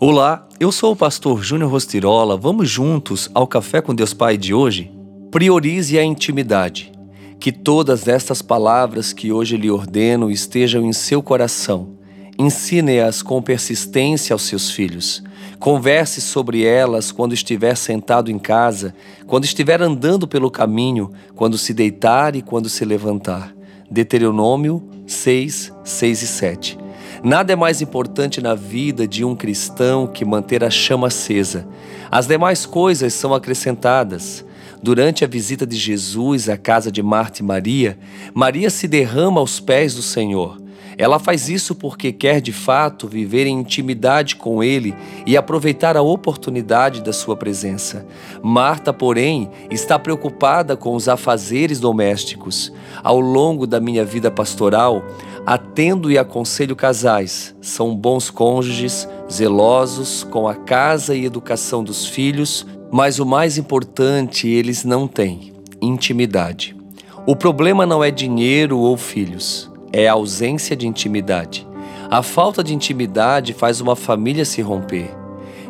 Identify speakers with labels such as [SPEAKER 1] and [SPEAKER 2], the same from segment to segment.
[SPEAKER 1] Olá, eu sou o pastor Júnior Rostirola. Vamos juntos ao Café com Deus Pai de hoje? Priorize a intimidade. Que todas estas palavras que hoje lhe ordeno estejam em seu coração. Ensine-as com persistência aos seus filhos. Converse sobre elas quando estiver sentado em casa, quando estiver andando pelo caminho, quando se deitar e quando se levantar. Deuteronômio 6, 6 e 7. Nada é mais importante na vida de um cristão que manter a chama acesa. As demais coisas são acrescentadas. Durante a visita de Jesus à casa de Marta e Maria, Maria se derrama aos pés do Senhor. Ela faz isso porque quer de fato viver em intimidade com Ele e aproveitar a oportunidade da sua presença. Marta, porém, está preocupada com os afazeres domésticos. Ao longo da minha vida pastoral, atendo e aconselho casais. São bons cônjuges, zelosos com a casa e educação dos filhos, mas o mais importante eles não têm: intimidade. O problema não é dinheiro ou filhos é a ausência de intimidade. A falta de intimidade faz uma família se romper.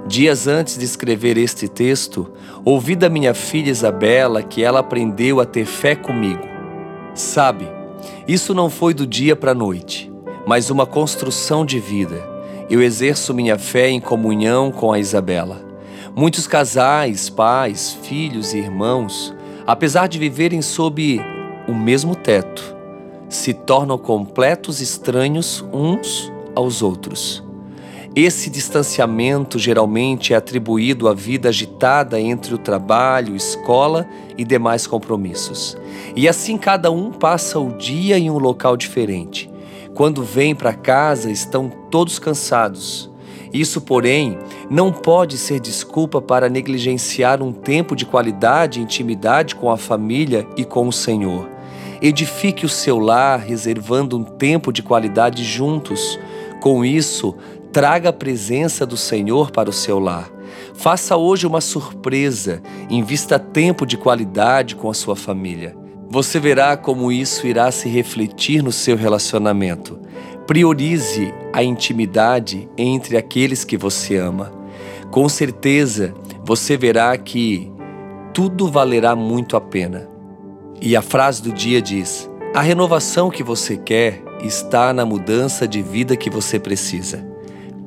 [SPEAKER 1] Dias antes de escrever este texto, ouvi da minha filha Isabela que ela aprendeu a ter fé comigo. Sabe, isso não foi do dia para a noite, mas uma construção de vida. Eu exerço minha fé em comunhão com a Isabela. Muitos casais, pais, filhos e irmãos, apesar de viverem sob o mesmo teto, se tornam completos estranhos uns aos outros. Esse distanciamento geralmente é atribuído à vida agitada entre o trabalho, escola e demais compromissos. E assim cada um passa o dia em um local diferente. Quando vêm para casa, estão todos cansados. Isso, porém, não pode ser desculpa para negligenciar um tempo de qualidade e intimidade com a família e com o Senhor. Edifique o seu lar reservando um tempo de qualidade juntos. Com isso, traga a presença do Senhor para o seu lar. Faça hoje uma surpresa, invista tempo de qualidade com a sua família. Você verá como isso irá se refletir no seu relacionamento. Priorize a intimidade entre aqueles que você ama. Com certeza, você verá que tudo valerá muito a pena. E a frase do dia diz: A renovação que você quer está na mudança de vida que você precisa.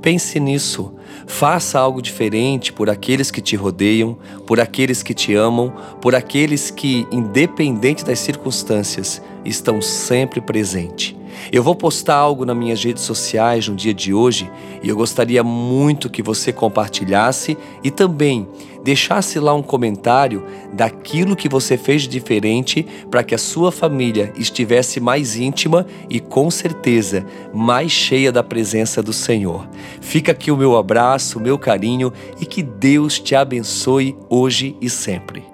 [SPEAKER 1] Pense nisso. Faça algo diferente por aqueles que te rodeiam, por aqueles que te amam, por aqueles que, independente das circunstâncias, estão sempre presentes. Eu vou postar algo nas minhas redes sociais no dia de hoje e eu gostaria muito que você compartilhasse e também deixasse lá um comentário daquilo que você fez de diferente para que a sua família estivesse mais íntima e com certeza mais cheia da presença do Senhor. Fica aqui o meu abraço, o meu carinho e que Deus te abençoe hoje e sempre.